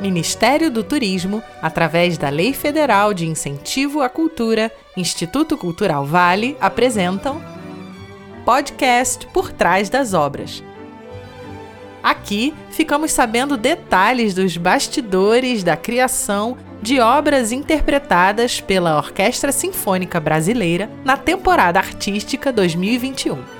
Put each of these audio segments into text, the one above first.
Ministério do Turismo, através da Lei Federal de Incentivo à Cultura, Instituto Cultural Vale, apresentam podcast Por Trás das Obras. Aqui ficamos sabendo detalhes dos bastidores da criação de obras interpretadas pela Orquestra Sinfônica Brasileira na temporada artística 2021.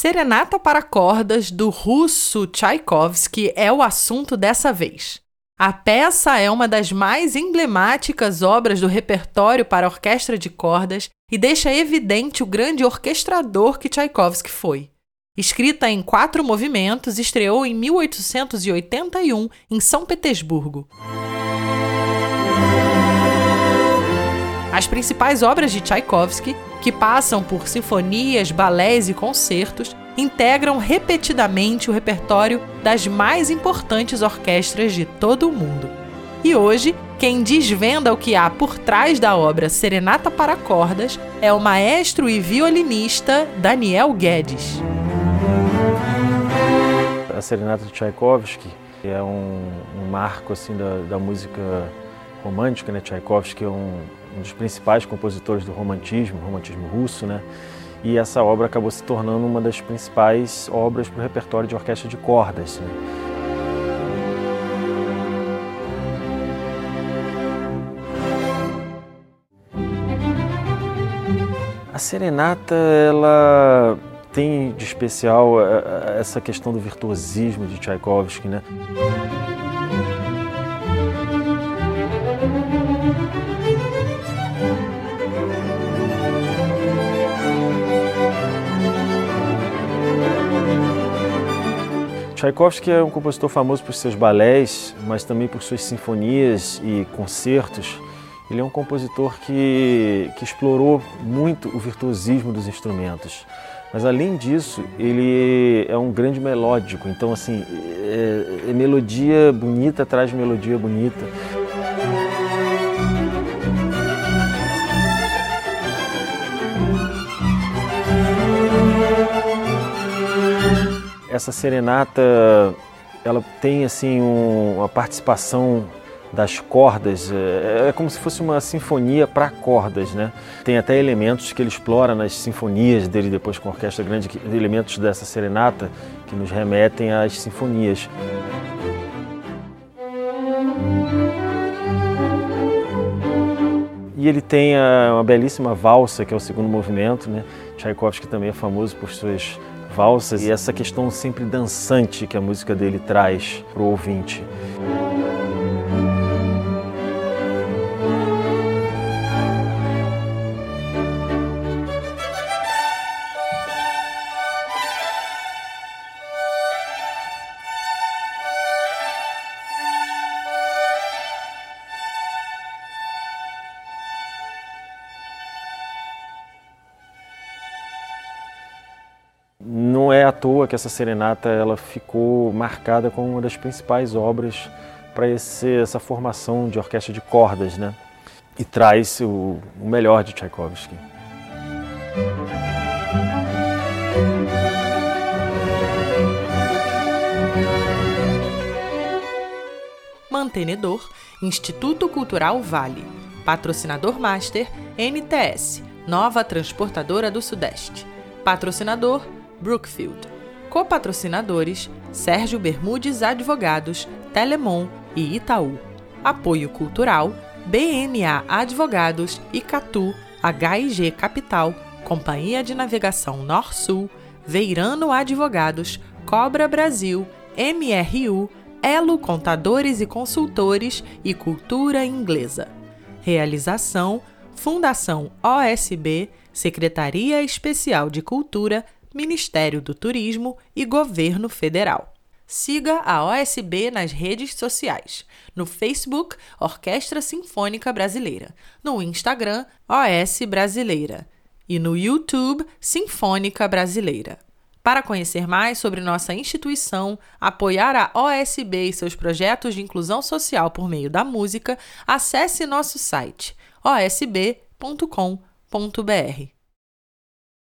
Serenata para cordas do russo Tchaikovsky é o assunto dessa vez. A peça é uma das mais emblemáticas obras do repertório para orquestra de cordas e deixa evidente o grande orquestrador que Tchaikovsky foi. Escrita em quatro movimentos, estreou em 1881 em São Petersburgo. As principais obras de Tchaikovsky, que passam por sinfonias, balés e concertos, integram repetidamente o repertório das mais importantes orquestras de todo o mundo. E hoje, quem desvenda o que há por trás da obra Serenata para Cordas é o maestro e violinista Daniel Guedes. A Serenata de Tchaikovsky é um, um marco assim da, da música romântica, né? Tchaikovsky é um, um dos principais compositores do romantismo, romantismo russo, né? E essa obra acabou se tornando uma das principais obras para o repertório de orquestra de cordas. Né? A serenata, ela tem de especial eh, eh, essa questão do virtuosismo de Tchaikovsky, né? Tchaikovsky é um compositor famoso por seus balés, mas também por suas sinfonias e concertos. Ele é um compositor que, que explorou muito o virtuosismo dos instrumentos. Mas além disso, ele é um grande melódico. Então, assim, é, é melodia bonita de melodia bonita. Essa serenata ela tem assim um, uma participação das cordas, é, é como se fosse uma sinfonia para cordas, né? Tem até elementos que ele explora nas sinfonias dele depois com a orquestra grande, elementos dessa serenata que nos remetem às sinfonias. E ele tem uma belíssima valsa, que é o segundo movimento, né? Tchaikovsky também é famoso por suas valsas e essa questão sempre dançante que a música dele traz para o ouvinte. Não é à toa que essa serenata ela ficou marcada como uma das principais obras para essa formação de orquestra de cordas, né? E traz o, o melhor de Tchaikovsky. Mantenedor Instituto Cultural Vale. Patrocinador Master NTS, Nova Transportadora do Sudeste. Patrocinador Brookfield. Copatrocinadores: Sérgio Bermudes Advogados, Telemon e Itaú. Apoio Cultural: BMA Advogados, Icatu, HIG Capital, Companhia de Navegação Norsul, Veirano Advogados, Cobra Brasil, MRU, Elo Contadores e Consultores e Cultura Inglesa. Realização: Fundação OSB, Secretaria Especial de Cultura Ministério do Turismo e Governo Federal. Siga a OSB nas redes sociais. No Facebook, Orquestra Sinfônica Brasileira. No Instagram, OS Brasileira. E no YouTube, Sinfônica Brasileira. Para conhecer mais sobre nossa instituição, apoiar a OSB e seus projetos de inclusão social por meio da música, acesse nosso site osb.com.br.